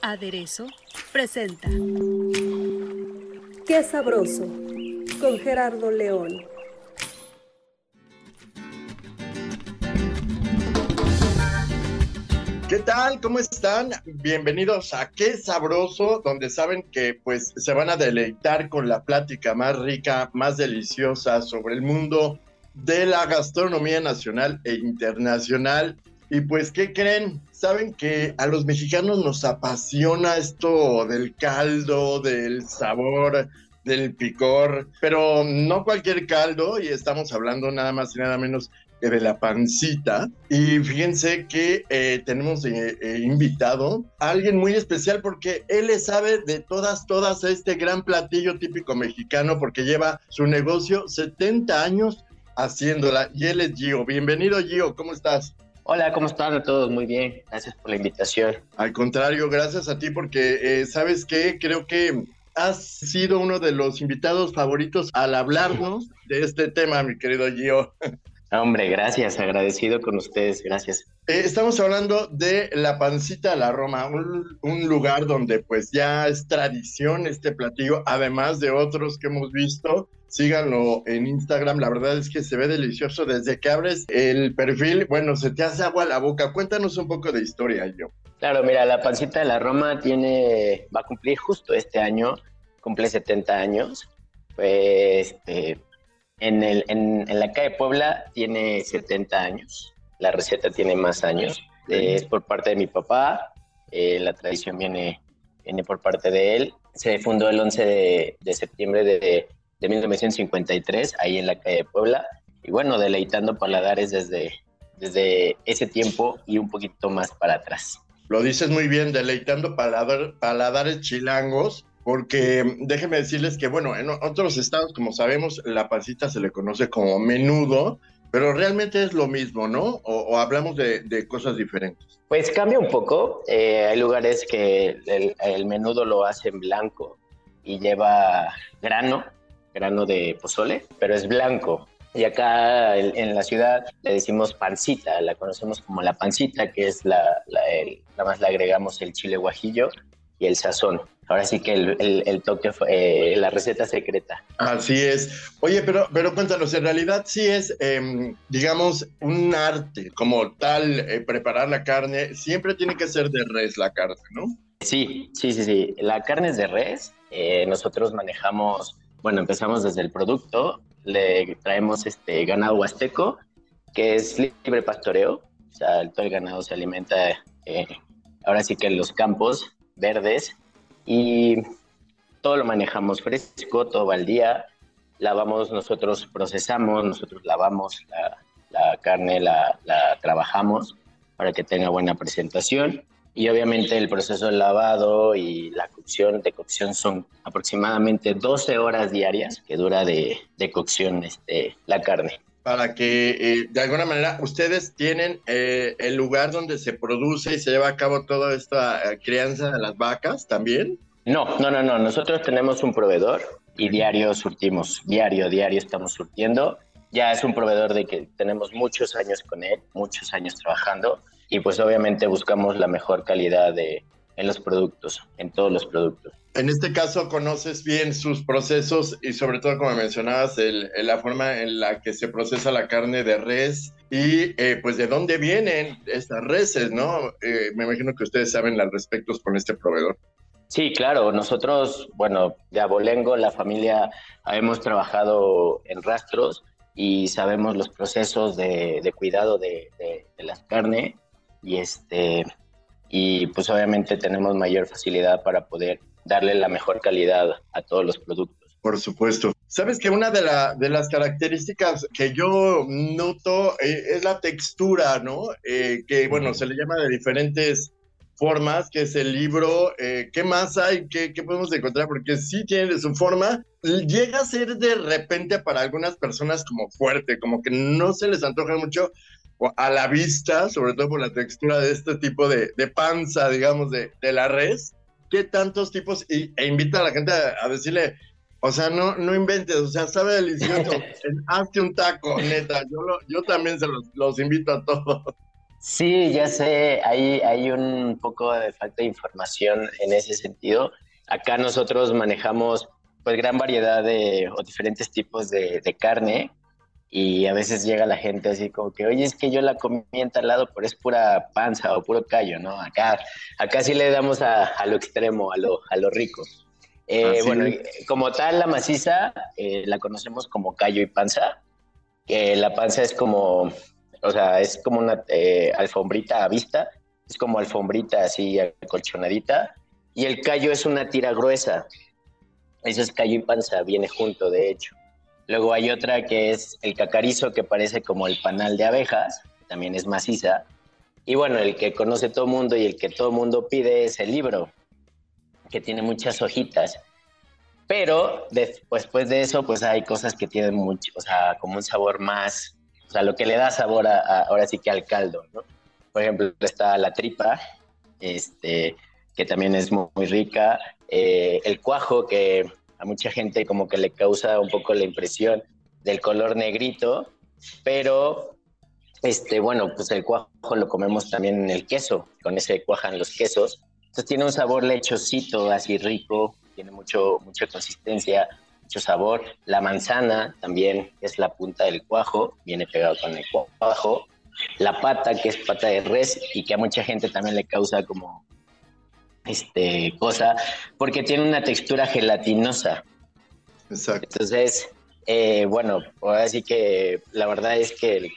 Aderezo presenta. Qué sabroso con Gerardo León. ¿Qué tal? ¿Cómo están? Bienvenidos a Qué Sabroso, donde saben que pues se van a deleitar con la plática más rica, más deliciosa sobre el mundo de la gastronomía nacional e internacional. Y pues, ¿qué creen? Saben que a los mexicanos nos apasiona esto del caldo, del sabor, del picor, pero no cualquier caldo, y estamos hablando nada más y nada menos de la pancita. Y fíjense que eh, tenemos eh, eh, invitado a alguien muy especial porque él le sabe de todas, todas este gran platillo típico mexicano porque lleva su negocio 70 años haciéndola. Y él es Gio. Bienvenido, Gio. ¿Cómo estás? Hola, ¿cómo están todos? Muy bien, gracias por la invitación. Al contrario, gracias a ti porque, ¿sabes qué? Creo que has sido uno de los invitados favoritos al hablarnos de este tema, mi querido Gio. Hombre, gracias, agradecido con ustedes, gracias. Eh, estamos hablando de la pancita a la Roma, un, un, lugar donde pues ya es tradición este platillo, además de otros que hemos visto. Síganlo en Instagram, la verdad es que se ve delicioso desde que abres el perfil, bueno, se te hace agua la boca. Cuéntanos un poco de historia, yo. Claro, mira, la pancita de la Roma tiene, va a cumplir justo este año, cumple 70 años. Pues este, en, el, en, la calle Puebla tiene 70 años, la receta tiene más años, eh, es por parte de mi papá, eh, la tradición viene, viene por parte de él. Se fundó el 11 de, de septiembre de, de, 1953, ahí en la calle Puebla, y bueno, deleitando paladares desde, desde ese tiempo y un poquito más para atrás. Lo dices muy bien, deleitando paladar, paladares chilangos, porque déjenme decirles que, bueno, en otros estados, como sabemos, la pancita se le conoce como menudo, pero realmente es lo mismo, ¿no? O, o hablamos de, de, cosas diferentes. Pues cambia un poco. Eh, hay lugares que el, el, menudo lo hacen blanco y lleva grano, grano de pozole, pero es blanco. Y acá en, la ciudad le decimos pancita, la conocemos como la pancita, que es la, la el, nada más le agregamos el chile guajillo y el sazón. Ahora sí que el, el, el toque fue eh, la receta secreta. Así es. Oye, pero, pero cuéntanos, en realidad sí es, eh, digamos, un arte como tal, eh, preparar la carne. Siempre tiene que ser de res la carne, ¿no? Sí, sí, sí, sí. La carne es de res. Eh, nosotros manejamos, bueno, empezamos desde el producto. Le traemos este ganado huasteco, que es libre pastoreo. O sea, todo el ganado se alimenta, eh, ahora sí que en los campos verdes y todo lo manejamos fresco, todo al día. Lavamos, nosotros procesamos, nosotros lavamos la, carne, la, trabajamos para que tenga buena presentación. Y obviamente el proceso de lavado y la cocción, de cocción son aproximadamente 12 horas diarias que dura de, de cocción este, la carne para que eh, de alguna manera ustedes tienen eh, el lugar donde se produce y se lleva a cabo toda esta eh, crianza de las vacas también. No, no, no, no. Nosotros tenemos un proveedor y diario surtimos, diario, diario estamos surtiendo. Ya es un proveedor de que tenemos muchos años con él, muchos años trabajando y pues obviamente buscamos la mejor calidad de, en los productos, en todos los productos. En este caso conoces bien sus procesos y sobre todo, como mencionabas, el, la forma en la que se procesa la carne de res y eh, pues de dónde vienen estas reses, ¿no? Eh, me imagino que ustedes saben al respecto con este proveedor. Sí, claro, nosotros, bueno, de Abolengo, la familia, hemos trabajado en rastros y sabemos los procesos de, de cuidado de, de, de la carne y este y pues obviamente tenemos mayor facilidad para poder darle la mejor calidad a todos los productos. Por supuesto. Sabes que una de, la, de las características que yo noto eh, es la textura, ¿no? Eh, que, bueno, se le llama de diferentes formas, que es el libro. Eh, ¿Qué más hay? ¿Qué, ¿Qué, podemos encontrar? Porque sí tiene su forma. Llega a ser de repente para algunas personas como fuerte, como que no se les antoja mucho a la vista, sobre todo por la textura de este tipo de, de panza, digamos, de, de, la res. ¿Qué tantos tipos? Y, e invita a la gente a, a decirle, o sea, no, no inventes, o sea, sabe delicioso. Hazte un taco, neta. Yo, yo también se los, los, invito a todos. Sí, ya sé, hay, hay un poco de falta de información en ese sentido. Acá nosotros manejamos pues gran variedad de o diferentes tipos de, de, carne y a veces llega la gente así como que, oye, es que yo la comí en tal lado, pero es pura panza o puro callo, ¿no? Acá, acá sí le damos a, a lo extremo, a lo, a lo rico. Eh, bueno, como tal, la maciza eh, la conocemos como callo y panza, que la panza es como, o sea, es como una eh, alfombrita a vista, es como alfombrita así acolchonadita, y el callo es una tira gruesa. Eso es callo y panza, viene junto, de hecho. Luego hay otra que es el cacarizo, que parece como el panal de abejas, también es maciza. Y bueno, el que conoce todo mundo y el que todo mundo pide es el libro, que tiene muchas hojitas. Pero después de eso, pues hay cosas que tienen mucho, o sea, como un sabor más, o sea, lo que le da sabor ahora sí que al caldo, ¿no? Por ejemplo, está la tripa, este, que también es muy, muy rica, eh, el cuajo, que a mucha gente como que le causa un poco la impresión del color negrito, pero este, bueno, pues el cuajo lo comemos también en el queso, con ese cuajan los quesos, entonces tiene un sabor lechosito, así rico, tiene mucho, mucha consistencia, mucho sabor. La manzana también es la punta del cuajo, viene pegado con el cuajo. La pata, que es pata de res y que a mucha gente también le causa como este cosa, porque tiene una textura gelatinosa. Exacto. Entonces, eh, bueno, así que la verdad es que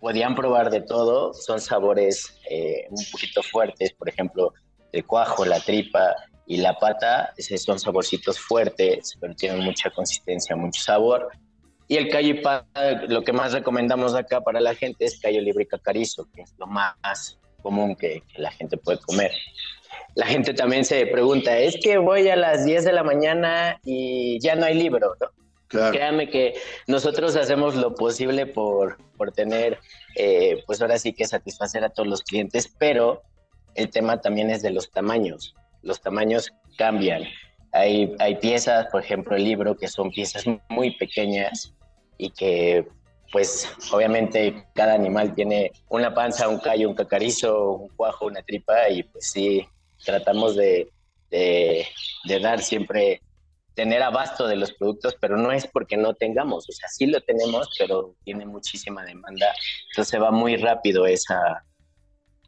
podían probar de todo, son sabores eh, un poquito fuertes, por ejemplo, el cuajo, la tripa y la pata, son saborcitos fuertes, pero tienen mucha consistencia, mucho sabor. Y el callo y pata, lo que más recomendamos acá para la gente es callo libre y cacarizo, que es lo más común que, que la gente puede comer. La gente también se pregunta, es que voy a las 10 de la mañana y ya no hay libro, ¿no? Claro. Créanme que nosotros hacemos lo posible por, por tener, eh, pues ahora sí que satisfacer a todos los clientes, pero el tema también es de los tamaños. Los tamaños cambian. Hay, hay piezas, por ejemplo, el libro, que son piezas muy pequeñas y que, pues, obviamente cada animal tiene una panza, un callo, un cacarizo, un cuajo, una tripa, y pues sí, tratamos de, dar siempre tener abasto de los productos, pero no es porque no tengamos, o sea, sí lo tenemos, pero tiene muchísima demanda, entonces va muy rápido esa,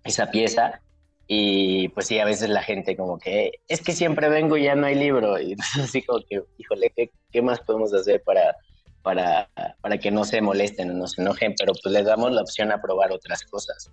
esa pieza. Y pues sí, a veces la gente como que, es que siempre vengo y ya no hay libro, y así como que, híjole, ¿qué, qué más podemos hacer para, para, para que no se molesten o no se enojen? Pero pues les damos la opción a probar otras cosas.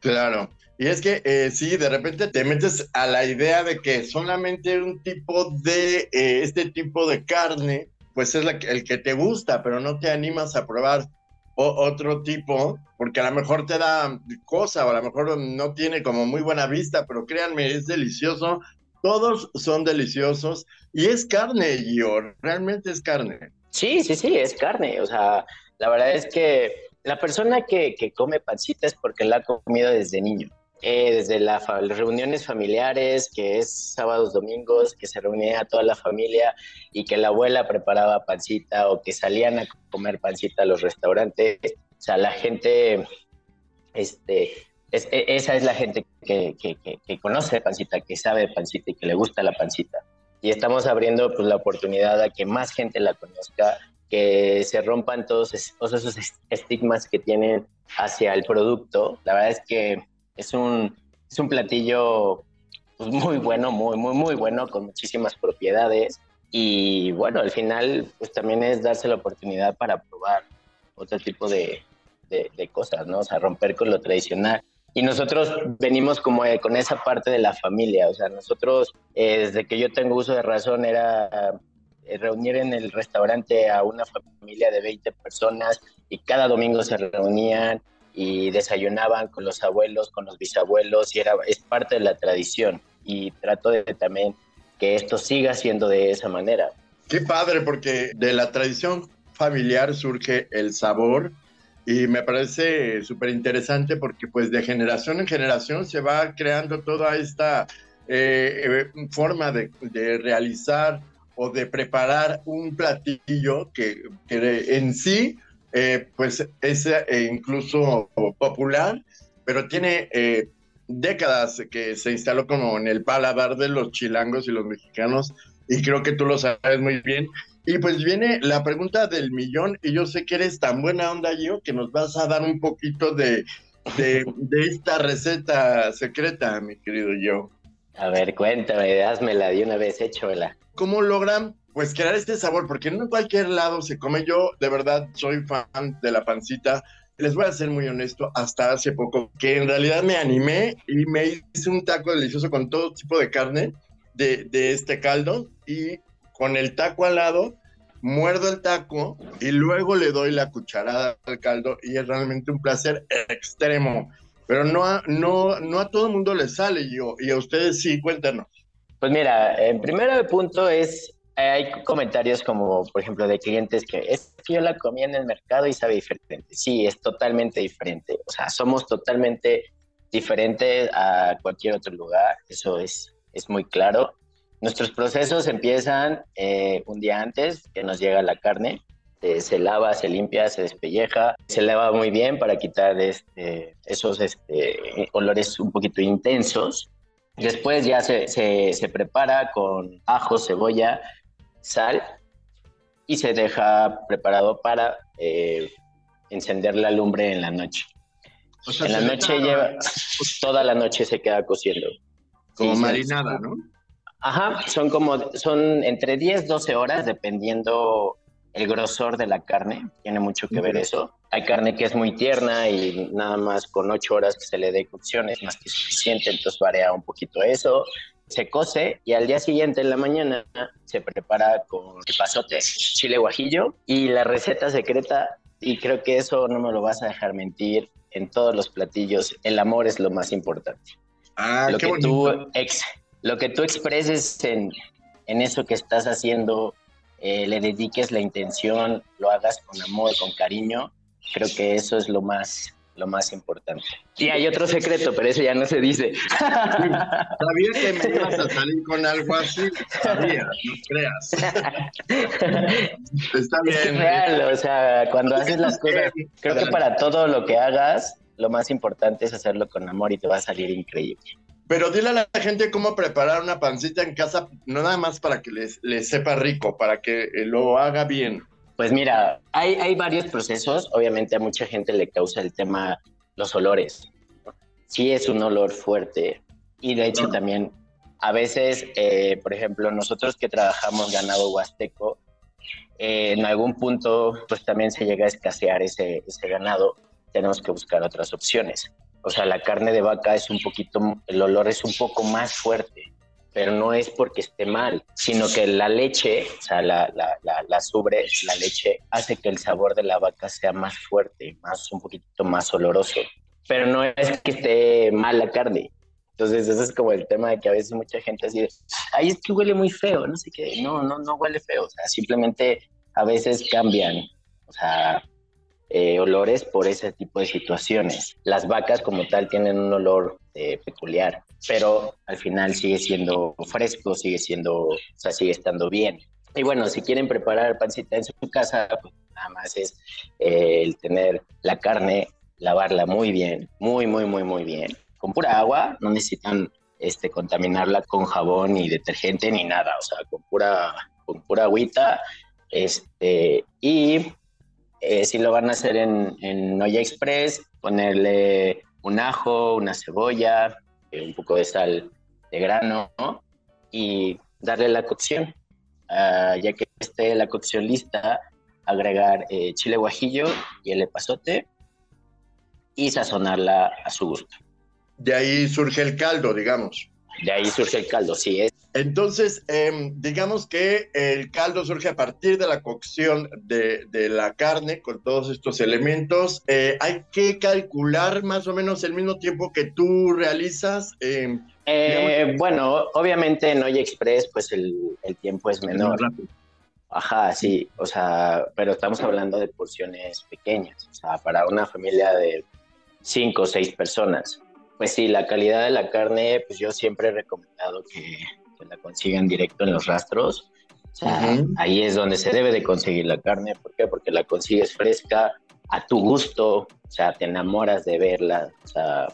Claro. Y es que eh, sí, de repente te metes a la idea de que solamente un tipo de, eh, este tipo de carne, pues es la el que te gusta, pero no te animas a probar o, otro tipo, porque a lo mejor te da cosa, o a lo mejor no tiene como muy buena vista, pero créanme, es delicioso. Todos son deliciosos y es carne, Gio, realmente es carne. Sí, sí, sí, es carne. O sea, la verdad es que la persona que, que come pancita es porque la ha comido desde niño. Eh, desde la fa las reuniones familiares, que es sábados, domingos, que se reunía toda la familia y que la abuela preparaba pancita o que salían a comer pancita a los restaurantes. O sea, la gente, este, es, esa es la gente que, que, que, que, conoce pancita, que sabe pancita y que le gusta la pancita. Y estamos abriendo pues, la oportunidad a que más gente la conozca, que se rompan todos, esos estigmas que tienen hacia el producto. La verdad es que es un, es un platillo pues, muy bueno, muy, muy, muy bueno, con muchísimas propiedades. Y bueno, al final, pues también es darse la oportunidad para probar otro tipo de, de, de cosas, ¿no? O sea, romper con lo tradicional. Y nosotros venimos como con esa parte de la familia, o sea, nosotros, eh, desde que yo tengo uso de razón, era eh, reunir en el restaurante a una familia de 20 personas y cada domingo se reunían y desayunaban con los abuelos, con los bisabuelos y era, es parte de la tradición y trato de también que esto siga siendo de esa manera. Qué padre, porque de la tradición familiar surge el sabor y me parece súper interesante porque pues de generación en generación se va creando toda esta eh, eh, forma de, de, realizar o de preparar un platillo que, que en sí eh, pues es incluso popular, pero tiene décadas que se instaló como en el paladar de los chilangos y los mexicanos, y creo que tú lo sabes muy bien. Y pues viene la pregunta del millón, y yo sé que eres tan buena onda, yo, que nos vas a dar un poquito de, de, esta receta secreta, mi querido yo. A ver, cuéntame, házmela de una vez, échamela. ¿Cómo logran pues crear este sabor? Porque no en cualquier lado se come. Yo de verdad soy fan de la pancita, les voy a ser muy honesto, hasta hace poco, que en realidad me animé y me hice un taco delicioso con todo tipo de carne de, de este caldo y con el taco al lado, muerdo el taco y luego le doy la cucharada al caldo y es realmente un placer extremo. Pero no a, no, no a todo el mundo le sale yo, y a ustedes sí, cuéntanos. Pues mira, en primer punto es hay comentarios como, por ejemplo, de clientes que es que yo la comí en el mercado y sabe diferente. Sí, es totalmente diferente. O sea, somos totalmente diferentes a cualquier otro lugar. Eso es, es muy claro. Nuestros procesos empiezan eh, un día antes que nos llega la carne. se lava, se limpia, se despelleja, se lava muy bien para quitar este, esos este, olores un poquito intensos. Después ya se, se, se prepara con ajo, cebolla, sal y se deja preparado para eh, encender la lumbre en la noche. en la noche lleva, toda la noche se queda cociendo. Como marinada, ¿no? Ajá, son como, son entre 10, 12 horas, dependiendo el grosor de la carne, tiene mucho que ver eso. Hay carne que es muy tierna y nada más con 8 horas que se le dé cocción es más que suficiente, entonces varía un poquito eso se cose y al día siguiente en la mañana se prepara con pasote, chile guajillo y la receta secreta, y creo que eso no me lo vas a dejar mentir, en todos los platillos, el amor es lo más importante. Ah, lo, qué que tú ex, lo que tú expreses en, en eso que estás haciendo, eh, le dediques la intención, lo hagas con amor, con cariño, creo que eso es lo más lo más importante. Y hay otro secreto, pero eso ya no se dice. Sabía que me ibas a salir con algo así, sabía, no creas. Está bien. Es real, o sea, cuando haces las cosas, creo que para todo lo que hagas, lo más importante es hacerlo con amor y te va a salir increíble. Pero dile a la gente cómo preparar una pancita en casa, no nada más para que les, les sepa rico, para que lo haga bien. Pues mira, hay, hay varios procesos. Obviamente a mucha gente le causa el tema los olores. Sí es un olor fuerte y de hecho también a veces, eh, por ejemplo, nosotros que trabajamos ganado huasteco, eh, en algún punto pues también se llega a escasear ese, ese ganado, tenemos que buscar otras opciones. O sea, la carne de vaca es un poquito, el olor es un poco más fuerte pero no es porque esté mal, sino que la leche, o sea, la, la, la, la, sobre, la leche, hace que el sabor de la vaca sea más fuerte, más, un poquito más oloroso. Pero no es que esté mal la carne. Entonces, ese es como el tema de que a veces mucha gente así, ay, es que huele muy feo, no sé qué. No, no, no huele feo. O sea, simplemente a veces cambian. O sea, eh, olores por ese tipo de situaciones. Las vacas como tal tienen un olor eh, peculiar, pero al final sigue siendo fresco, sigue siendo, o sea, sigue estando bien. Y bueno, si quieren preparar pancita en su casa, pues nada más es eh, el tener la carne, lavarla muy bien, muy, muy, muy, muy bien. Con pura agua, no necesitan este, contaminarla con jabón ni detergente ni nada, o sea, con pura, con pura agüita. Este, y eh, si lo van a hacer en, en olla express, ponerle un ajo, una cebolla, eh, un poco de sal de grano y darle la cocción. Ah, ya que esté la cocción lista, agregar eh, chile guajillo y el epazote y sazonarla a su gusto. De ahí surge el caldo, digamos. De ahí surge el caldo, sí, es Entonces, em, digamos que el caldo surge a partir de la cocción de, la carne con todos estos elementos. Eh, hay que calcular más o menos el mismo tiempo que tú realizas. Em, eh, bueno, obviamente en Oye Express, pues el, tiempo es menor. Ajá, sí, o sea, pero estamos hablando de porciones pequeñas, o sea, para una familia de cinco o seis personas. Pues sí, la calidad de la carne, pues yo siempre he recomendado que la consigan directo en los rastros. O sea, ahí es donde se debe de conseguir la carne. ¿Por qué? Porque la consigues fresca, a tu gusto, o sea, te enamoras de verla, o sea,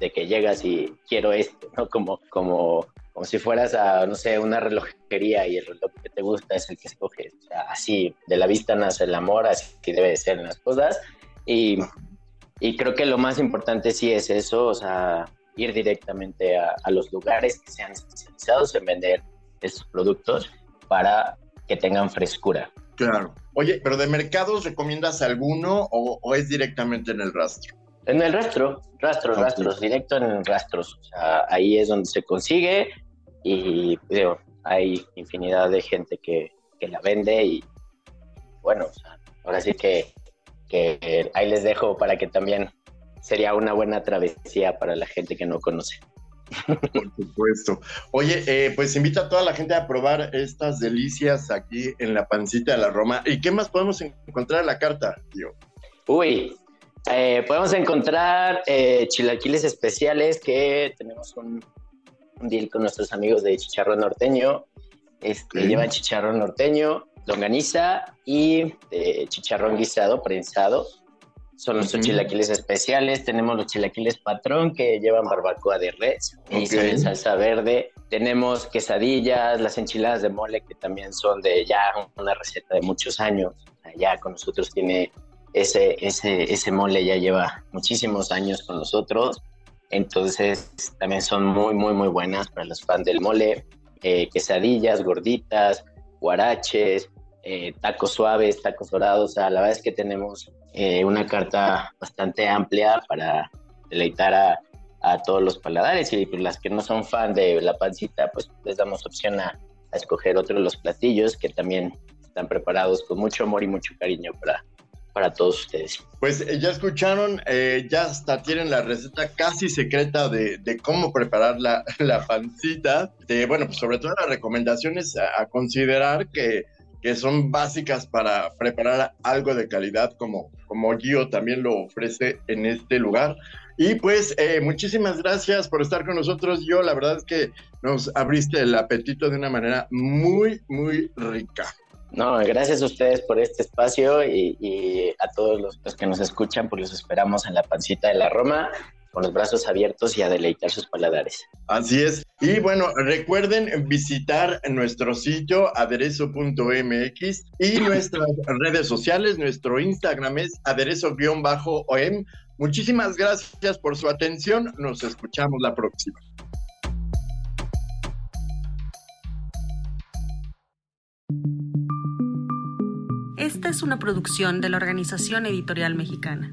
de que llegas y quiero esto, ¿no? Como, como, como si fueras a, no sé, una relojería y el reloj que te gusta es el que escoges. O sea, así, de la vista nace el amor, así que debe de ser en las cosas. Y, y creo que lo más importante sí es eso, o sea, ir directamente a, los lugares que sean especializados en vender estos productos para que tengan frescura. Claro. Oye, pero de mercados, ¿recomiendas alguno o, es directamente en el rastro? En el rastro, rastros, rastros, directo en rastros. O sea, ahí es donde se consigue y digo, hay infinidad de gente que, que la vende y bueno, ahora sí que, que ahí les dejo para que también sería una buena travesía para la gente que no conoce. Por supuesto. Oye, eh, pues invita a toda la gente a probar estas delicias aquí en la pancita de la Roma. ¿Y qué más podemos encontrar en la carta, tío? Uy, eh, podemos encontrar eh, chilaquiles especiales que tenemos un, deal con nuestros amigos de Chicharrón Norteño. Este, Llevan chicharrón norteño, longaniza y chicharrón guisado, prensado son los chilaquiles especiales. Tenemos los chilaquiles patrón que llevan barbacoa de res y salsa verde. Tenemos quesadillas, las enchiladas de mole que también son de ya una receta de muchos años. Ya con nosotros tiene ese, ese, ese mole ya lleva muchísimos años con nosotros. Entonces también son muy, muy, muy buenas para los fans del mole. Eh, quesadillas, gorditas, guaraches, eh, tacos suaves, tacos dorados. O sea, la verdad es que tenemos eh, una carta bastante amplia para deleitar a, a, todos los paladares y pues, las que no son fan de la pancita, pues les damos opción a, a escoger otro de los platillos que también están preparados con mucho amor y mucho cariño para, para todos ustedes. Pues eh, ya escucharon, ya hasta tienen la receta casi secreta de, de cómo preparar la, la pancita. De, bueno, pues sobre todo las recomendaciones a considerar que que son básicas para preparar algo de calidad como, como Gio también lo ofrece en este lugar. Y pues eh, muchísimas gracias por estar con nosotros. Yo la verdad es que nos abriste el apetito de una manera muy, muy rica. No, gracias a ustedes por este espacio y, y a todos los, los, que nos escuchan, pues los esperamos en la pancita de la Roma con los brazos abiertos y a deleitar sus paladares. Así es. Y bueno, recuerden visitar nuestro sitio aderezo.mx y nuestras redes sociales. Nuestro Instagram es aderezo-om. Muchísimas gracias por su atención. Nos escuchamos la próxima. Esta es una producción de la Organización Editorial Mexicana.